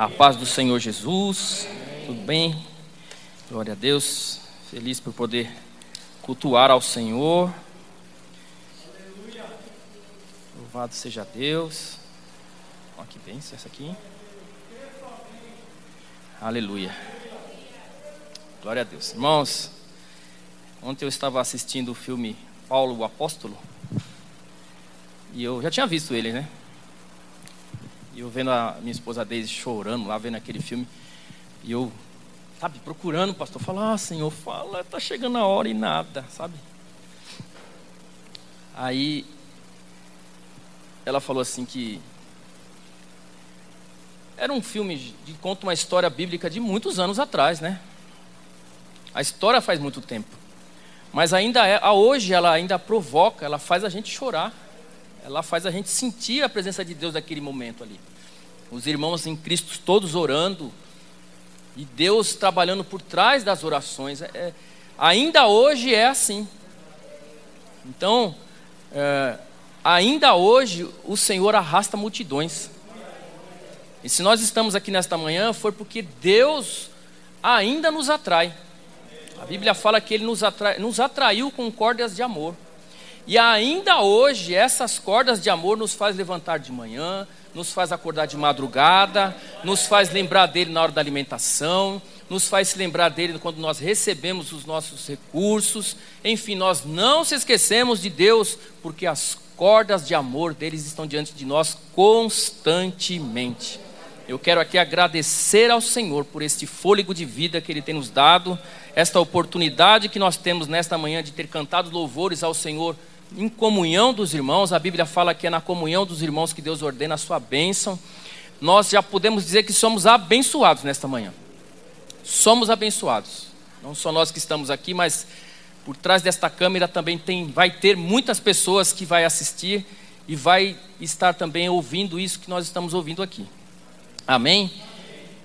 A paz do Senhor Jesus. Tudo bem? Glória a Deus. Feliz por poder cultuar ao Senhor. Louvado seja Deus. Olha que bênção essa aqui. Aleluia. Glória a Deus. Irmãos, ontem eu estava assistindo o filme Paulo o Apóstolo. E eu já tinha visto ele, né? E eu vendo a minha esposa Deise chorando lá, vendo aquele filme. E eu, sabe, procurando o pastor, falar, ah, Senhor, fala, tá chegando a hora e nada, sabe? Aí ela falou assim que era um filme que conta uma história bíblica de muitos anos atrás, né? A história faz muito tempo. Mas ainda é, hoje ela ainda provoca, ela faz a gente chorar ela faz a gente sentir a presença de Deus naquele momento ali. Os irmãos em Cristo todos orando e Deus trabalhando por trás das orações. É, é ainda hoje é assim. Então, é, ainda hoje o Senhor arrasta multidões. E se nós estamos aqui nesta manhã, foi porque Deus ainda nos atrai. A Bíblia fala que Ele nos, atrai, nos atraiu com cordas de amor. E ainda hoje, essas cordas de amor nos faz levantar de manhã, nos faz acordar de madrugada, nos faz lembrar dele na hora da alimentação, nos faz se lembrar dele quando nós recebemos os nossos recursos. Enfim, nós não se esquecemos de Deus, porque as cordas de amor deles estão diante de nós constantemente. Eu quero aqui agradecer ao Senhor por este fôlego de vida que Ele tem nos dado, esta oportunidade que nós temos nesta manhã de ter cantado louvores ao Senhor em comunhão dos irmãos, a Bíblia fala que é na comunhão dos irmãos que Deus ordena a sua bênção. Nós já podemos dizer que somos abençoados nesta manhã. Somos abençoados. Não só nós que estamos aqui, mas por trás desta câmera também tem, vai ter muitas pessoas que vai assistir e vai estar também ouvindo isso que nós estamos ouvindo aqui. Amém?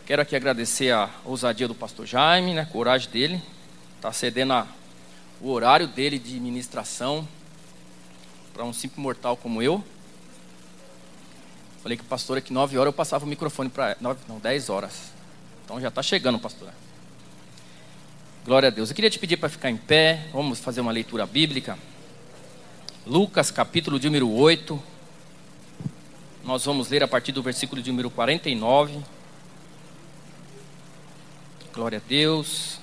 Quero aqui agradecer a ousadia do pastor Jaime, né, a coragem dele, está cedendo a, o horário dele de ministração para um simples mortal como eu. Falei que o pastor aqui nove horas eu passava o microfone para não, dez horas. Então já está chegando, pastor. Glória a Deus. Eu queria te pedir para ficar em pé. Vamos fazer uma leitura bíblica. Lucas, capítulo de número 8. Nós vamos ler a partir do versículo de número 49. Glória a Deus.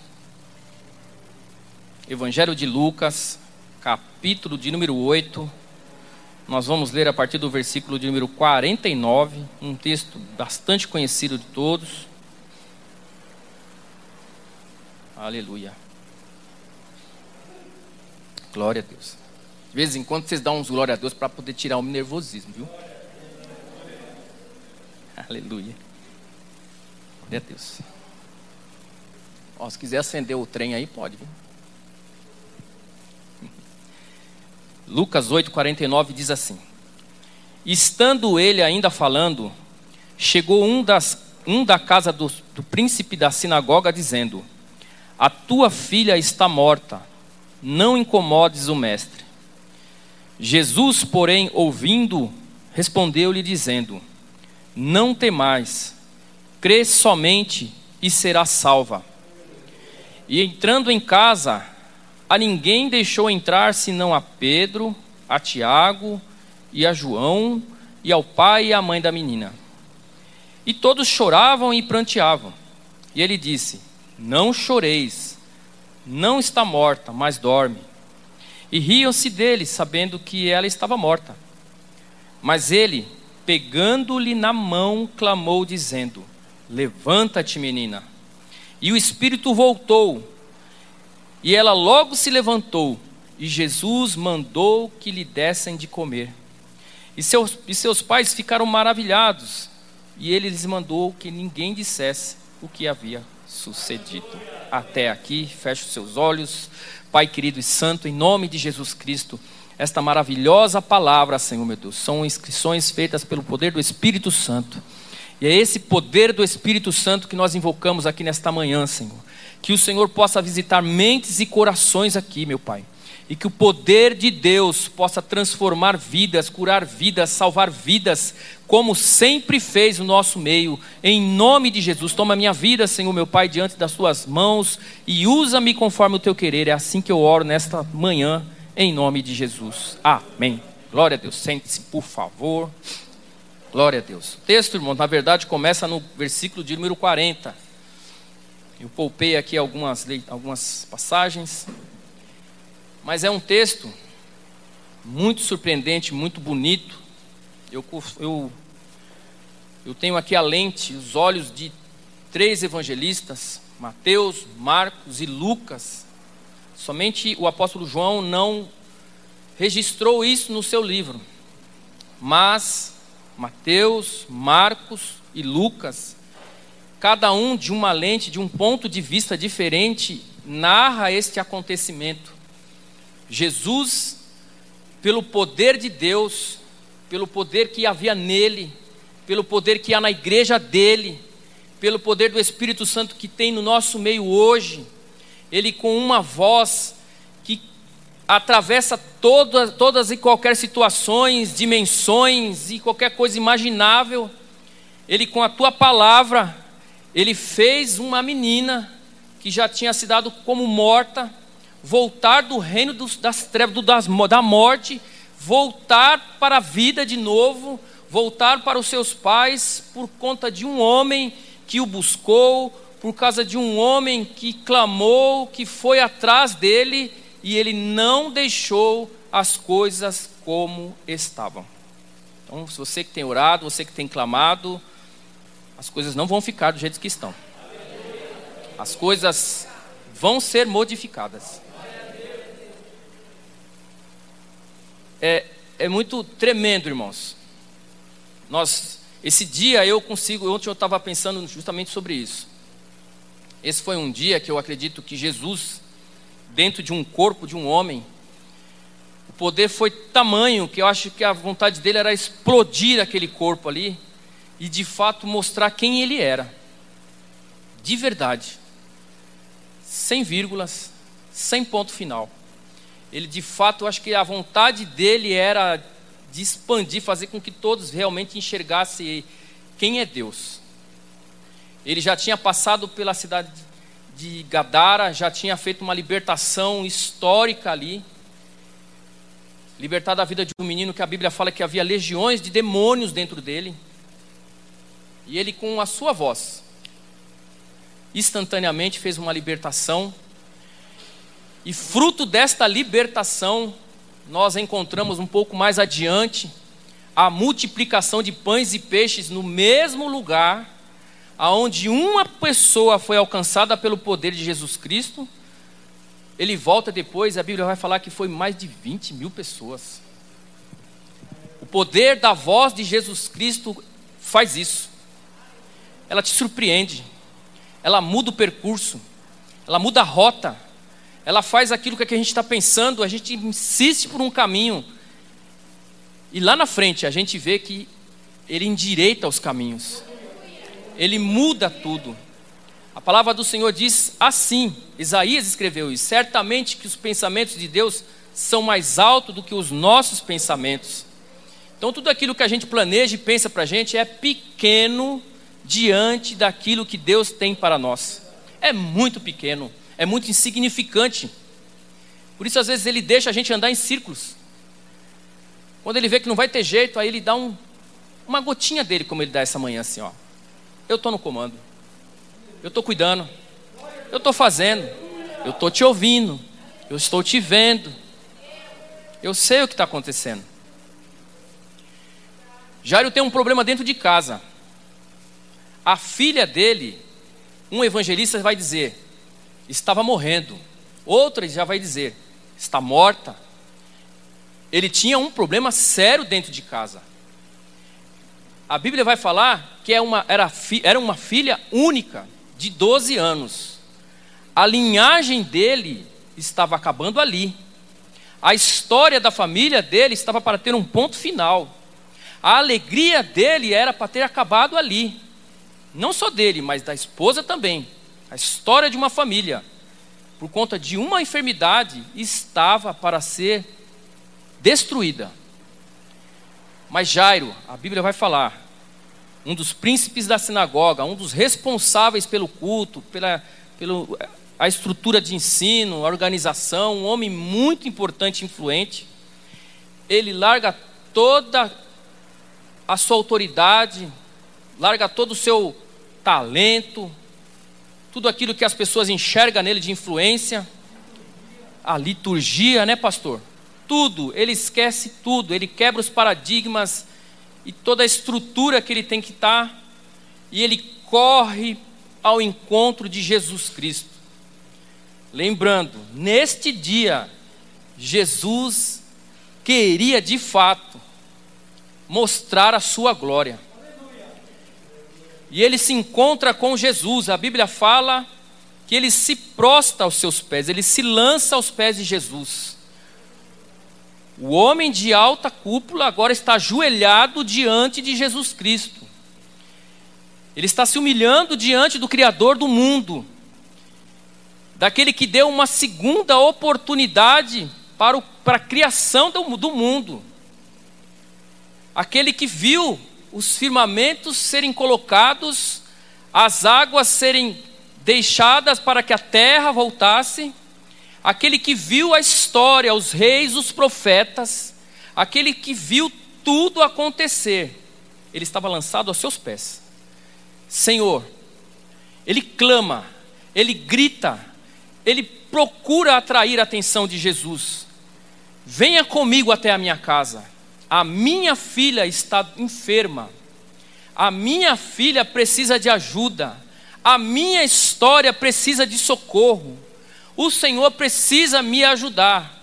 Evangelho de Lucas, capítulo de número 8 nós vamos ler a partir do versículo de número 49, um texto bastante conhecido de todos. Aleluia. Glória a Deus. De vez em quando vocês dão uns glória a Deus para poder tirar o nervosismo, viu? Aleluia. Glória a Deus. Ó, se quiser acender o trem aí, pode, viu? Lucas 8,49 diz assim: Estando ele ainda falando, chegou um, das, um da casa do, do príncipe da sinagoga, dizendo: A tua filha está morta, não incomodes o mestre. Jesus, porém, ouvindo, respondeu-lhe, dizendo: Não temais, crê somente e será salva. E entrando em casa, a ninguém deixou entrar senão a Pedro, a Tiago e a João e ao pai e à mãe da menina. E todos choravam e pranteavam. E ele disse: Não choreis, não está morta, mas dorme. E riam-se dele, sabendo que ela estava morta. Mas ele, pegando-lhe na mão, clamou, dizendo: Levanta-te, menina. E o espírito voltou e ela logo se levantou, e Jesus mandou que lhe dessem de comer. E seus, e seus pais ficaram maravilhados, e ele lhes mandou que ninguém dissesse o que havia sucedido. Até aqui, feche os seus olhos, Pai querido e santo, em nome de Jesus Cristo, esta maravilhosa palavra, Senhor meu Deus, são inscrições feitas pelo poder do Espírito Santo. E é esse poder do Espírito Santo que nós invocamos aqui nesta manhã, Senhor que o Senhor possa visitar mentes e corações aqui, meu Pai. e que o poder de Deus possa transformar vidas, curar vidas, salvar vidas, como sempre fez o nosso meio, em nome de Jesus. Toma minha vida, Senhor meu Pai, diante das tuas mãos e usa-me conforme o teu querer. É assim que eu oro nesta manhã, em nome de Jesus. Amém. Glória a Deus. Sente-se, por favor. Glória a Deus. O texto, irmão, na verdade começa no versículo de número 40. Eu poupei aqui algumas, algumas passagens. Mas é um texto muito surpreendente, muito bonito. Eu, eu, eu tenho aqui a lente, os olhos de três evangelistas, Mateus, Marcos e Lucas. Somente o apóstolo João não registrou isso no seu livro. Mas Mateus, Marcos e Lucas, cada um de uma lente, de um ponto de vista diferente, narra este acontecimento. Jesus, pelo poder de Deus, pelo poder que havia nele, pelo poder que há na igreja dele, pelo poder do Espírito Santo que tem no nosso meio hoje, ele com uma voz atravessa todas, e qualquer situações, dimensões e qualquer coisa imaginável, ele com a tua palavra, ele fez uma menina que já tinha se dado como morta, voltar do reino dos, das trevas, do, das, da morte, voltar para a vida de novo, voltar para os seus pais por conta de um homem que o buscou, por causa de um homem que clamou, que foi atrás dele e ele não deixou as coisas como estavam. Então, se você que tem orado, você que tem clamado, as coisas não vão ficar do jeito que estão. As coisas vão ser modificadas. é, é muito tremendo, irmãos. Nós, esse dia eu consigo, ontem eu estava pensando justamente sobre isso. Esse foi um dia que eu acredito que Jesus, dentro de um corpo de um homem, o poder foi tamanho que eu acho que a vontade dele era explodir aquele corpo ali e de fato mostrar quem ele era, de verdade, sem vírgulas, sem ponto final ele de fato, eu acho que a vontade dele era de expandir, fazer com que todos realmente enxergassem quem é Deus. Ele já tinha passado pela cidade de Gadara, já tinha feito uma libertação histórica ali. Libertar da vida de um menino que a Bíblia fala que havia legiões de demônios dentro dele. E ele, com a sua voz, instantaneamente fez uma libertação e fruto desta libertação, nós encontramos um pouco mais adiante a multiplicação de pães e peixes no mesmo lugar, aonde uma pessoa foi alcançada pelo poder de Jesus Cristo. Ele volta depois, a Bíblia vai falar que foi mais de 20 mil pessoas. O poder da voz de Jesus Cristo faz isso. Ela te surpreende, ela muda o percurso, ela muda a rota ela faz aquilo que a gente está pensando, a gente insiste por um caminho, e lá na frente a gente vê que ele endireita os caminhos, ele muda tudo. A palavra do Senhor diz assim: Isaías escreveu isso, certamente que os pensamentos de Deus são mais altos do que os nossos pensamentos. Então, tudo aquilo que a gente planeja e pensa para a gente é pequeno diante daquilo que Deus tem para nós. É muito pequeno é muito insignificante. Por isso, às vezes, ele deixa a gente andar em círculos. Quando ele vê que não vai ter jeito, aí ele dá um, uma gotinha dele, como ele dá essa manhã, assim: ó. Eu estou no comando, eu estou cuidando, eu estou fazendo, eu estou te ouvindo, eu estou te vendo, eu sei o que está acontecendo. Jairo tem um problema dentro de casa. A filha dele, um evangelista vai dizer: estava morrendo. Outra já vai dizer, está morta. Ele tinha um problema sério dentro de casa. A Bíblia vai falar que é uma, era, era uma filha única, de 12 anos. A linhagem dele estava acabando ali. A história da família dele estava para ter um ponto final. A alegria dele era para ter acabado ali. Não só dele, mas da esposa também a história de uma família. por conta de uma enfermidade, estava para ser destruída. Mas Jairo, a Bíblia vai falar, um dos príncipes da sinagoga, um dos responsáveis pelo culto, pela, pelo, a estrutura de ensino, a organização, um homem muito importante e influente, ele larga toda a sua autoridade, larga todo o seu talento, tudo aquilo que as pessoas enxergam nele de influência, a liturgia, né, pastor? Tudo, ele esquece tudo, ele quebra os paradigmas e toda a estrutura que ele tem que estar, tá, e ele corre ao encontro de Jesus Cristo. Lembrando, neste dia, Jesus queria de fato mostrar a sua glória. E ele se encontra com Jesus. A Bíblia fala que ele se prostra aos seus pés, ele se lança aos pés de Jesus. O homem de alta cúpula agora está ajoelhado diante de Jesus Cristo. Ele está se humilhando diante do Criador do mundo, daquele que deu uma segunda oportunidade para, o, para a criação do, do mundo, aquele que viu os firmamentos serem colocados, as águas serem deixadas para que a terra voltasse, aquele que viu a história, os reis, os profetas, aquele que viu tudo acontecer, ele estava lançado aos seus pés. Senhor, ele clama, ele grita, ele procura atrair a atenção de Jesus. Venha comigo até a minha casa. A minha filha está enferma. A minha filha precisa de ajuda. A minha história precisa de socorro. O Senhor precisa me ajudar.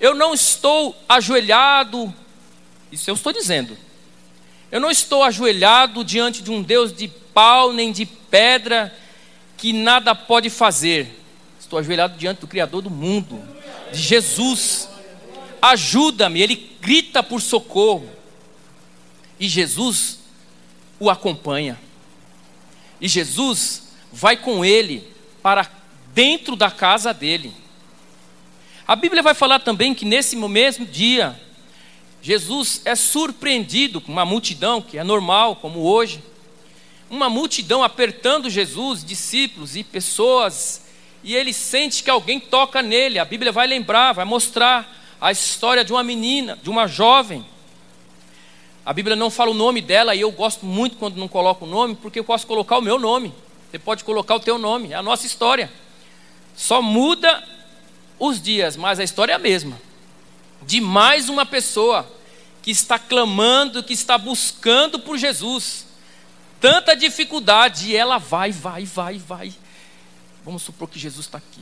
Eu não estou ajoelhado, isso eu estou dizendo. Eu não estou ajoelhado diante de um Deus de pau nem de pedra que nada pode fazer. Estou ajoelhado diante do Criador do mundo, de Jesus. Ajuda-me. Ele grita por socorro. E Jesus o acompanha. E Jesus vai com ele para dentro da casa dele. A Bíblia vai falar também que nesse mesmo dia, Jesus é surpreendido com uma multidão, que é normal, como hoje uma multidão apertando Jesus, discípulos e pessoas, e ele sente que alguém toca nele. A Bíblia vai lembrar, vai mostrar a história de uma menina, de uma jovem. A Bíblia não fala o nome dela e eu gosto muito quando não coloco o nome, porque eu posso colocar o meu nome. Você pode colocar o teu nome, é a nossa história. Só muda os dias, mas a história é a mesma. De mais uma pessoa que está clamando, que está buscando por Jesus tanta dificuldade, e ela vai, vai, vai, vai. Vamos supor que Jesus está aqui.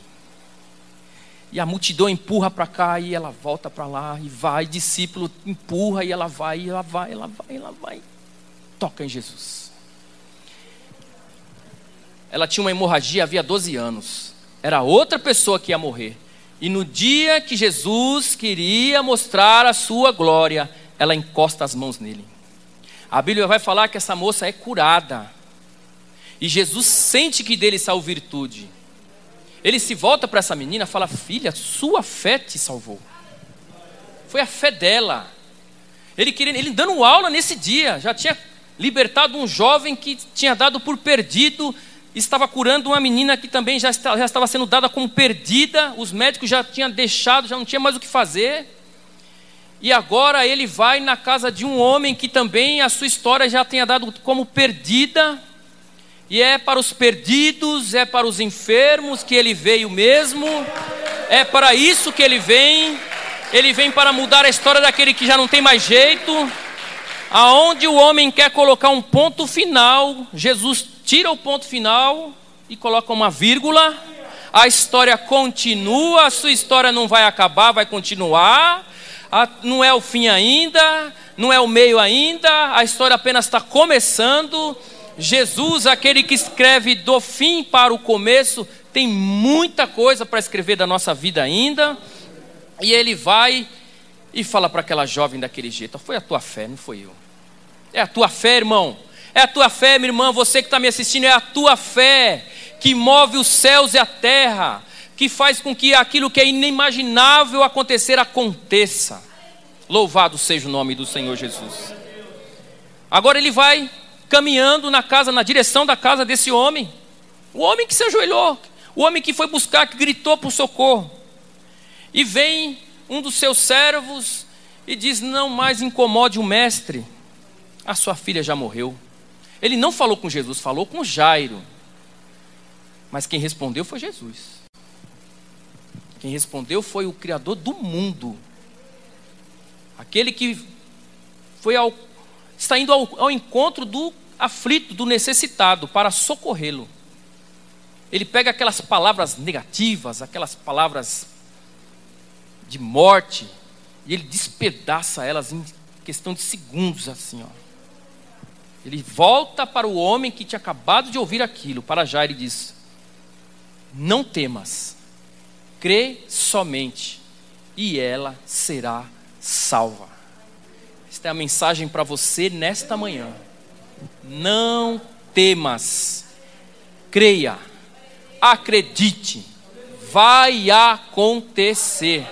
E a multidão empurra para cá e ela volta para lá e vai, discípulo empurra e ela vai, e ela vai, ela vai, ela vai. Toca em Jesus. Ela tinha uma hemorragia havia 12 anos. Era outra pessoa que ia morrer. E no dia que Jesus queria mostrar a sua glória, ela encosta as mãos nele. A Bíblia vai falar que essa moça é curada. E Jesus sente que dele saiu virtude. Ele se volta para essa menina e fala: Filha, sua fé te salvou. Foi a fé dela. Ele, queria, ele dando aula nesse dia, já tinha libertado um jovem que tinha dado por perdido, estava curando uma menina que também já, já estava sendo dada como perdida, os médicos já tinham deixado, já não tinha mais o que fazer. E agora ele vai na casa de um homem que também a sua história já tenha dado como perdida. E é para os perdidos, é para os enfermos que ele veio mesmo. É para isso que ele vem. Ele vem para mudar a história daquele que já não tem mais jeito. Aonde o homem quer colocar um ponto final, Jesus tira o ponto final e coloca uma vírgula. A história continua, a sua história não vai acabar, vai continuar não é o fim ainda, não é o meio ainda, a história apenas está começando. Jesus, aquele que escreve do fim para o começo, tem muita coisa para escrever da nossa vida ainda. E ele vai e fala para aquela jovem daquele jeito: Foi a tua fé, não foi eu. É a tua fé, irmão. É a tua fé, minha irmã. Você que está me assistindo, é a tua fé que move os céus e a terra. que faz com que aquilo que é inimaginável acontecer aconteça. Louvado seja o nome do Senhor Jesus. Agora ele vai caminhando na casa, na direção da casa desse homem. O homem que se ajoelhou, o homem que foi buscar, que gritou por socorro. E vem um dos seus servos e diz: Não mais incomode o mestre, a sua filha já morreu. Ele não falou com Jesus, falou com Jairo. Mas quem respondeu foi Jesus. Quem respondeu foi o Criador do mundo. Aquele que foi ao, está indo ao, ao encontro do aflito, do necessitado, para socorrê-lo. Ele pega aquelas palavras negativas, aquelas palavras de morte, e ele despedaça elas em questão de segundos, assim, ó. Ele volta para o homem que tinha acabado de ouvir aquilo, para Jair e diz: Não temas, crê somente, e ela será salva. Esta é a mensagem para você nesta manhã. Não temas, creia, acredite, vai acontecer.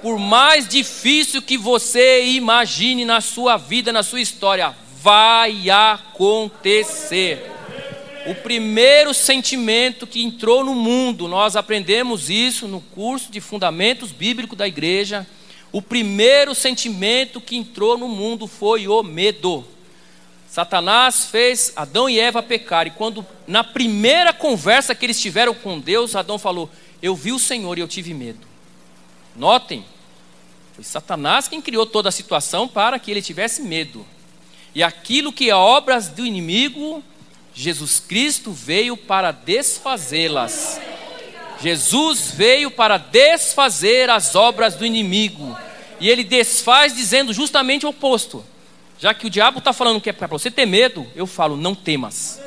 Por mais difícil que você imagine na sua vida, na sua história, vai acontecer. O primeiro sentimento que entrou no mundo, nós aprendemos isso no curso de Fundamentos Bíblicos da Igreja. O primeiro sentimento que entrou no mundo foi o medo. Satanás fez Adão e Eva pecar, e quando na primeira conversa que eles tiveram com Deus, Adão falou: Eu vi o Senhor e eu tive medo. Notem, foi Satanás quem criou toda a situação para que ele tivesse medo. E aquilo que é obras do inimigo, Jesus Cristo veio para desfazê-las. Jesus veio para desfazer as obras do inimigo. E ele desfaz dizendo justamente o oposto. Já que o diabo está falando que é para você ter medo, eu falo, não temas.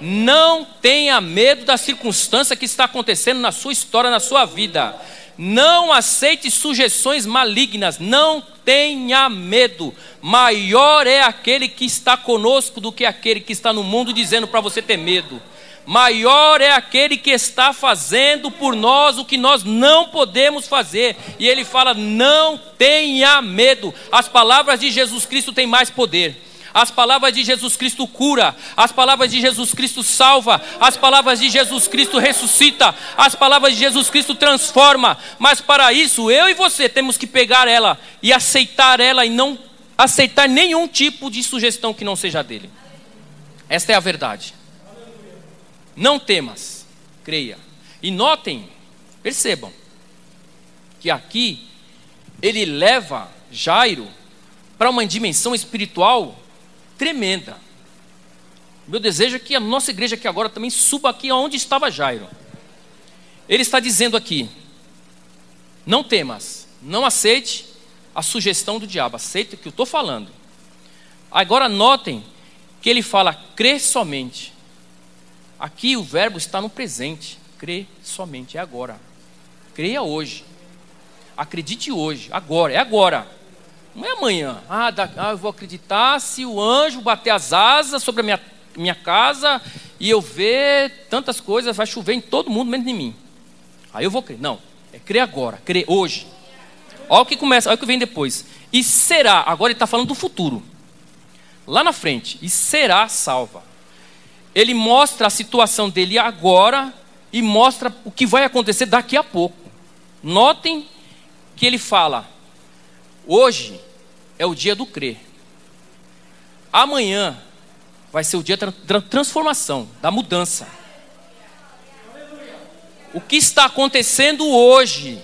Não tenha medo da circunstância que está acontecendo na sua história, na sua vida. Não aceite sugestões malignas. Não tenha medo. Maior é aquele que está conosco do que aquele que está no mundo dizendo para você ter medo maior é aquele que está fazendo por nós o que nós não podemos fazer. E ele fala: não tenha medo. As palavras de Jesus Cristo têm mais poder. As palavras de Jesus Cristo cura, as palavras de Jesus Cristo salva, as palavras de Jesus Cristo ressuscita, as palavras de Jesus Cristo transforma. Mas para isso, eu e você temos que pegar ela e aceitar ela e não aceitar nenhum tipo de sugestão que não seja dele. Esta é a verdade. Não temas, creia. E notem, percebam, que aqui ele leva Jairo para uma dimensão espiritual tremenda. Meu desejo é que a nossa igreja aqui agora também suba aqui onde estava Jairo. Ele está dizendo aqui: não temas, não aceite a sugestão do diabo, aceite o que eu estou falando. Agora notem que ele fala, crê somente. Aqui o verbo está no presente. Crê somente, é agora. Creia hoje. Acredite hoje, agora, é agora. Não é amanhã. Ah, da, ah, eu vou acreditar se o anjo bater as asas sobre a minha, minha casa e eu ver tantas coisas, vai chover em todo mundo, menos em mim. Aí eu vou crer. Não, é crer agora, crer hoje. Olha o que começa, olha o que vem depois. E será, agora ele está falando do futuro. Lá na frente, e será salva ele mostra a situação dele agora e mostra o que vai acontecer daqui a pouco. Notem que ele fala: hoje é o dia do crer, amanhã vai ser o dia da transformação, da mudança. O que está acontecendo hoje,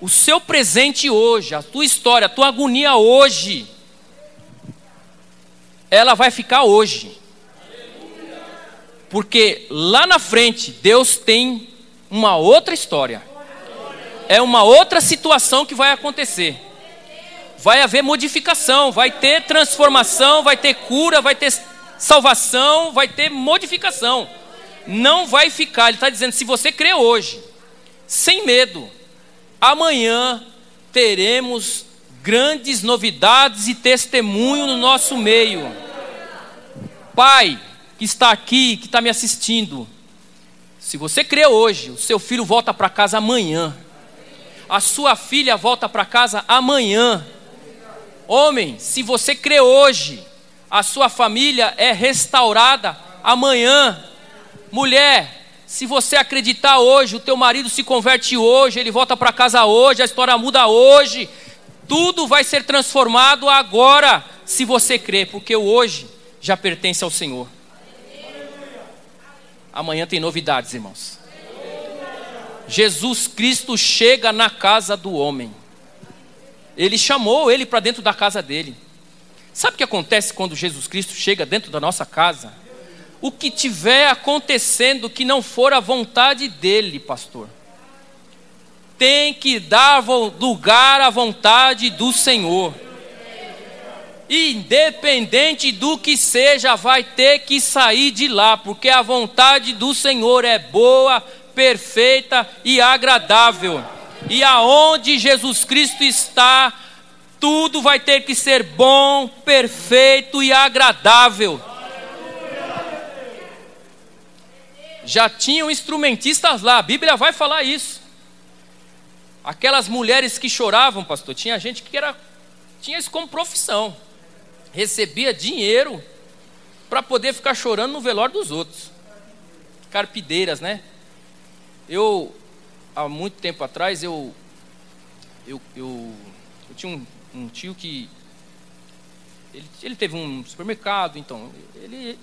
o seu presente hoje, a tua história, a tua agonia hoje, ela vai ficar hoje. Porque lá na frente Deus tem uma outra história. É uma outra situação que vai acontecer. Vai haver modificação, vai ter transformação, vai ter cura, vai ter salvação, vai ter modificação. Não vai ficar, ele está dizendo: se você crê hoje, sem medo, amanhã teremos grandes novidades e testemunho no nosso meio. Pai, que está aqui, que está me assistindo, Se você crê hoje, o seu filho volta para casa amanhã. A sua filha volta para casa amanhã. Homem, se você crê hoje, a sua família é restaurada amanhã. Mulher, se você acreditar hoje, o teu marido se converte hoje, ele volta para casa hoje, a história muda hoje. Tudo vai ser transformado agora, se você crer, porque o hoje já pertence ao Senhor. Amanhã tem novidades, irmãos. Jesus Cristo chega na casa do homem. Ele chamou ele para dentro da casa dele. Sabe o que acontece quando Jesus Cristo chega dentro da nossa casa? O que tiver acontecendo que não for a vontade dele, pastor, tem que dar lugar à vontade do Senhor. Independente do que seja, vai ter que sair de lá, porque a vontade do Senhor é boa, perfeita e agradável. E aonde Jesus Cristo está, tudo vai ter que ser bom, perfeito e agradável. Já tinham instrumentistas lá, a Bíblia vai falar isso. Aquelas mulheres que choravam, pastor, tinha gente que era, tinha isso como profissão, recebia dinheiro para poder ficar chorando no velório dos outros. Carpideiras, né? Eu, há muito tempo atrás, eu, eu, eu, eu tinha um, um, tio que, ele, ele teve um supermercado, então, ele,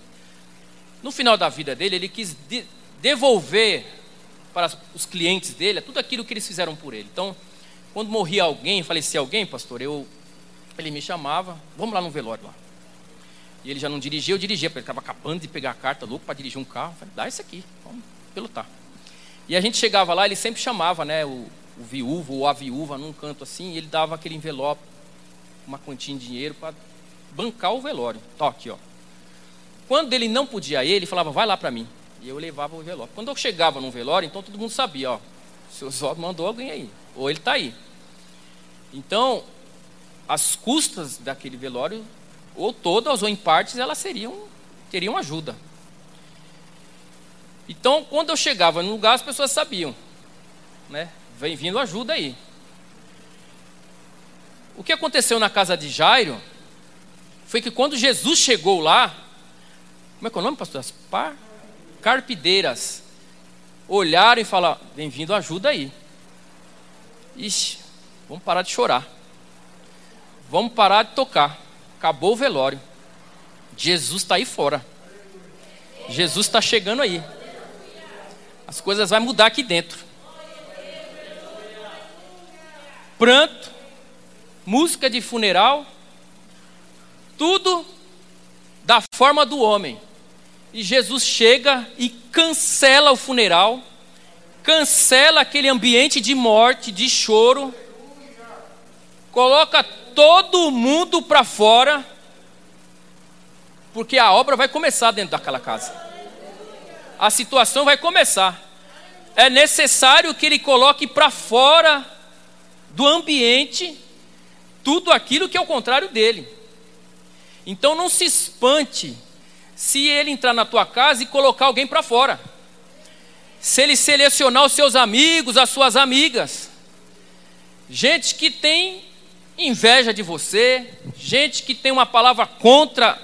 no final da vida dele, ele quis de, devolver para os clientes dele tudo aquilo que eles fizeram por ele. Então, quando morria alguém, falecia alguém, pastor, eu, ele me chamava, vamos lá no velório lá. E ele já não dirigia, eu dirigia, porque ele estava acabando de pegar a carta, louco para dirigir um carro. Falei, dá isso aqui, vamos pelutar. E a gente chegava lá, ele sempre chamava né, o, o viúvo ou a viúva num canto assim, e ele dava aquele envelope, uma quantia de dinheiro para bancar o velório. Tá aqui, ó. Quando ele não podia ir, ele falava, vai lá para mim. E eu levava o envelope. Quando eu chegava no velório, então todo mundo sabia, ó, o seu Zó mandou alguém aí, ou ele está aí. Então, as custas daquele velório, ou todas ou em partes, elas seriam, teriam ajuda. Então, quando eu chegava no lugar, as pessoas sabiam, né? Vem vindo ajuda aí. O que aconteceu na casa de Jairo foi que quando Jesus chegou lá, como é que é o nome, pastor? As par... carpideiras olharam e falaram: Vem vindo ajuda aí. Ixi, vamos parar de chorar. Vamos parar de tocar. Acabou o velório. Jesus está aí fora. Jesus está chegando aí as coisas vão mudar aqui dentro. Pranto, música de funeral, tudo da forma do homem. E Jesus chega e cancela o funeral, cancela aquele ambiente de morte, de choro, coloca todo mundo para fora, porque a obra vai começar dentro daquela casa a situação vai começar. É necessário que ele coloque para fora do ambiente tudo aquilo que é o contrário dele. Então não se espante se ele entrar na tua casa e colocar alguém para fora. Se ele selecionar os seus amigos, as suas amigas, gente que tem inveja de você, gente que tem uma palavra contra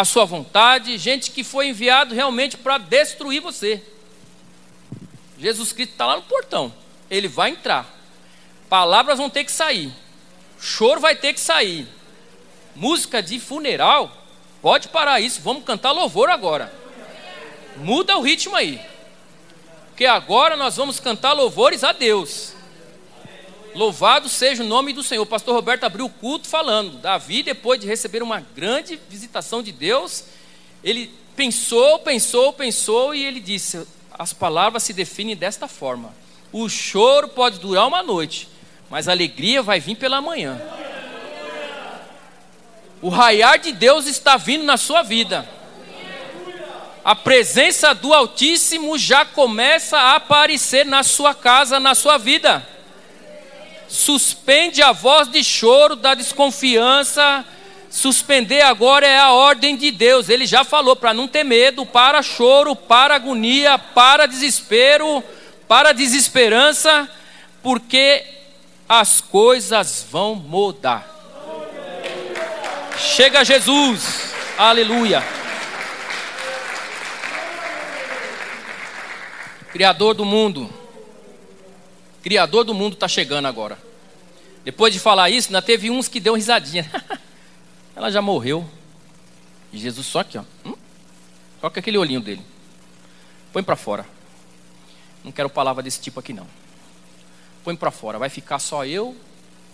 a sua vontade, gente que foi enviado realmente para destruir você. Jesus Cristo está lá no portão, ele vai entrar, palavras vão ter que sair, choro vai ter que sair, música de funeral, pode parar isso, vamos cantar louvor agora. Muda o ritmo aí, porque agora nós vamos cantar louvores a Deus. Louvado seja o nome do Senhor. O pastor Roberto abriu o culto falando. Davi, depois de receber uma grande visitação de Deus, ele pensou, pensou, pensou e ele disse: as palavras se definem desta forma. O choro pode durar uma noite, mas a alegria vai vir pela manhã. O raiar de Deus está vindo na sua vida. A presença do Altíssimo já começa a aparecer na sua casa, na sua vida suspende a voz de choro, da desconfiança, Suspender agora é a ordem de Deus. Ele já falou para não ter medo, para choro, para agonia, para desespero, para desesperança, porque as coisas vão mudar. Chega Jesus, aleluia. Criador do mundo, Criador do mundo está chegando agora. Depois de falar isso, ainda teve uns que deu risadinha. Ela já morreu. E Jesus só aqui, ó. Hum? Só aquele olhinho dele. Põe para fora. Não quero palavra desse tipo aqui não. Põe para fora. Vai ficar só eu,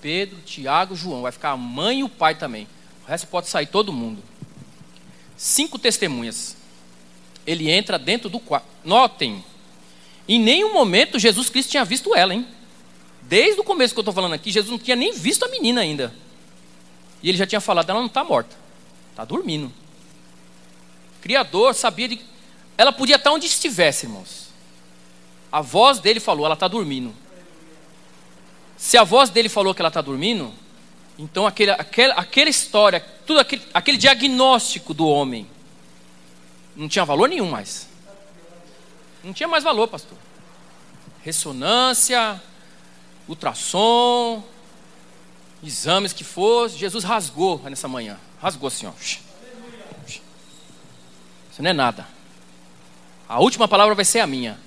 Pedro, Tiago, João. Vai ficar a mãe e o pai também. O resto pode sair todo mundo. Cinco testemunhas. Ele entra dentro do quarto. Notem, em nenhum momento Jesus Cristo tinha visto ela, hein? Desde o começo que eu estou falando aqui, Jesus não tinha nem visto a menina ainda. E ele já tinha falado, ela não está morta, está dormindo. Criador sabia de. Ela podia estar onde estivesse, irmãos. A voz dele falou, ela está dormindo. Se a voz dele falou que ela está dormindo, então aquele, aquela, aquela história, tudo aquele, aquele diagnóstico do homem, não tinha valor nenhum mais. Não tinha mais valor, pastor. Ressonância, ultrassom, exames que fosse, Jesus rasgou nessa manhã. Rasgou assim, ó. Isso não é nada. A última palavra vai ser a minha.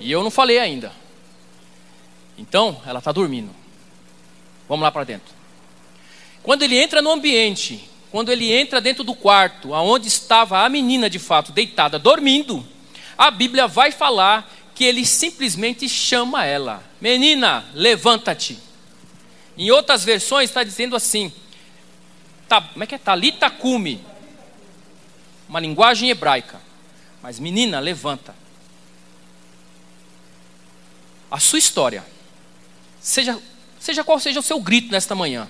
E eu não falei ainda. Então, ela está dormindo. Vamos lá para dentro. Quando ele entra no ambiente, quando ele entra dentro do quarto, aonde estava a menina de fato deitada, dormindo, a Bíblia vai falar que ele simplesmente chama ela: Menina, levanta-te. Em outras versões está dizendo assim: tá, como é que é? Talita cume. Uma linguagem hebraica. Mas menina, levanta. A sua história, seja, seja qual seja o seu grito nesta manhã.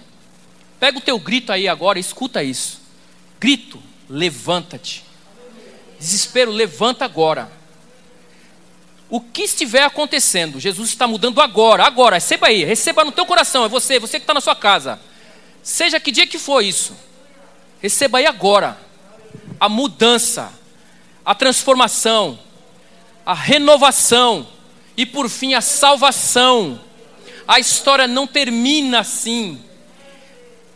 Pega o teu grito aí agora, escuta isso. Grito, levanta-te. Desespero, levanta agora. O que estiver acontecendo, Jesus está mudando agora, agora, receba aí, receba no teu coração, é você, você que está na sua casa. Seja que dia que for isso, receba aí agora a mudança, a transformação, a renovação e por fim a salvação. A história não termina assim.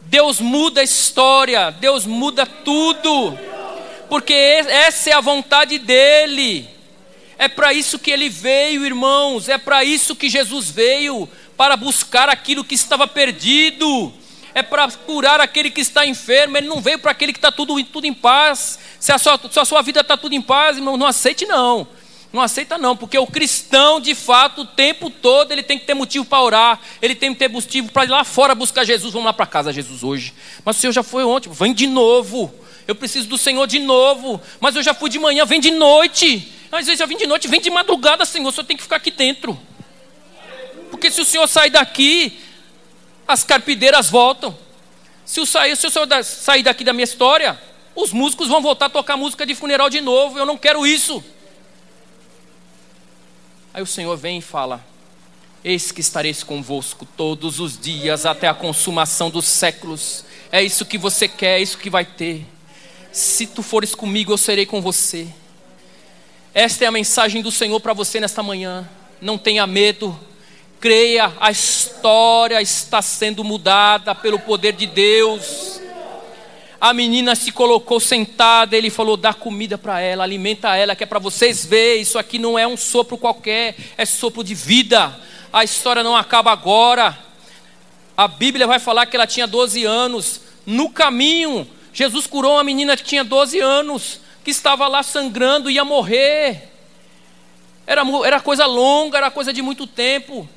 Deus muda a história, Deus muda tudo, porque essa é a vontade dEle. É para isso que ele veio, irmãos. É para isso que Jesus veio para buscar aquilo que estava perdido. É para curar aquele que está enfermo. Ele não veio para aquele que está tudo, tudo em paz. Se a sua, se a sua vida está tudo em paz, irmão, não aceite não. Não aceita não, porque o cristão, de fato, o tempo todo, ele tem que ter motivo para orar, ele tem que ter motivo para ir lá fora buscar Jesus. Vamos lá para casa, Jesus, hoje. Mas o Senhor já foi ontem, vem de novo. Eu preciso do Senhor de novo. Mas eu já fui de manhã, vem de noite. Às vezes eu vim de noite, vem de madrugada, Senhor, Senhor tem que ficar aqui dentro. Porque se o Senhor sair daqui, as carpideiras voltam. Se o, sair, se o Senhor sair daqui da minha história, os músicos vão voltar a tocar música de funeral de novo. Eu não quero isso. Aí o Senhor vem e fala: Eis que estareis convosco todos os dias até a consumação dos séculos. É isso que você quer, é isso que vai ter. Se tu fores comigo, eu serei com você. Esta é a mensagem do Senhor para você nesta manhã. Não tenha medo, creia, a história está sendo mudada pelo poder de Deus. A menina se colocou sentada, ele falou: dá comida para ela, alimenta ela, que é para vocês verem. Isso aqui não é um sopro qualquer, é sopro de vida. A história não acaba agora. A Bíblia vai falar que ela tinha 12 anos. No caminho, Jesus curou uma menina que tinha 12 anos que estava lá sangrando, ia morrer. Era, era coisa longa, era coisa de muito tempo.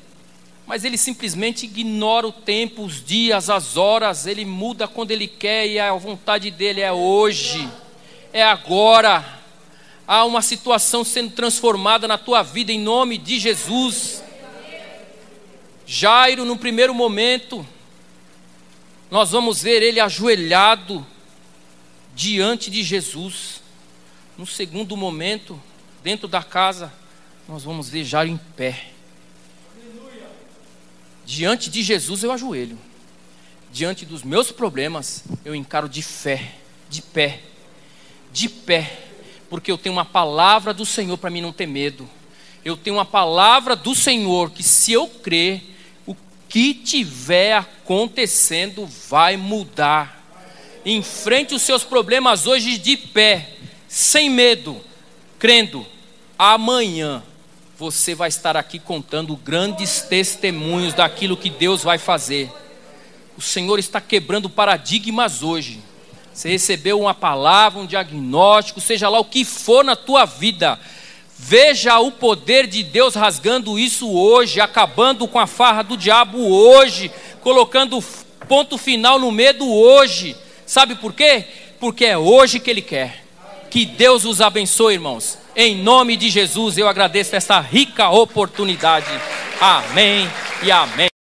Mas ele simplesmente ignora o tempo, os dias, as horas. Ele muda quando ele quer e a vontade dele é hoje, é agora. Há uma situação sendo transformada na tua vida em nome de Jesus. Jairo, no primeiro momento, nós vamos ver ele ajoelhado diante de Jesus. No segundo momento, dentro da casa, nós vamos ver Jairo em pé. Diante de Jesus eu ajoelho. diante dos meus problemas, eu encaro de fé, de pé, de pé, porque eu tenho uma palavra do Senhor para mim não ter medo. Eu tenho uma palavra do Senhor que se eu crer, o que tiver acontecendo vai mudar. Enfrente os seus problemas hoje de pé, sem medo, crendo. Amanhã você vai estar aqui contando grandes testemunhos daquilo que Deus vai fazer. O Senhor está quebrando paradigmas hoje. Você recebeu uma palavra, um diagnóstico, seja lá o que for na tua vida. Veja o poder de Deus rasgando isso hoje, acabando com a farra do diabo hoje, colocando ponto final no medo hoje. Sabe por quê? Porque é hoje que Ele quer. Que Deus os abençoe, irmãos. Em nome de Jesus, eu agradeço essa rica oportunidade. Amém e amém.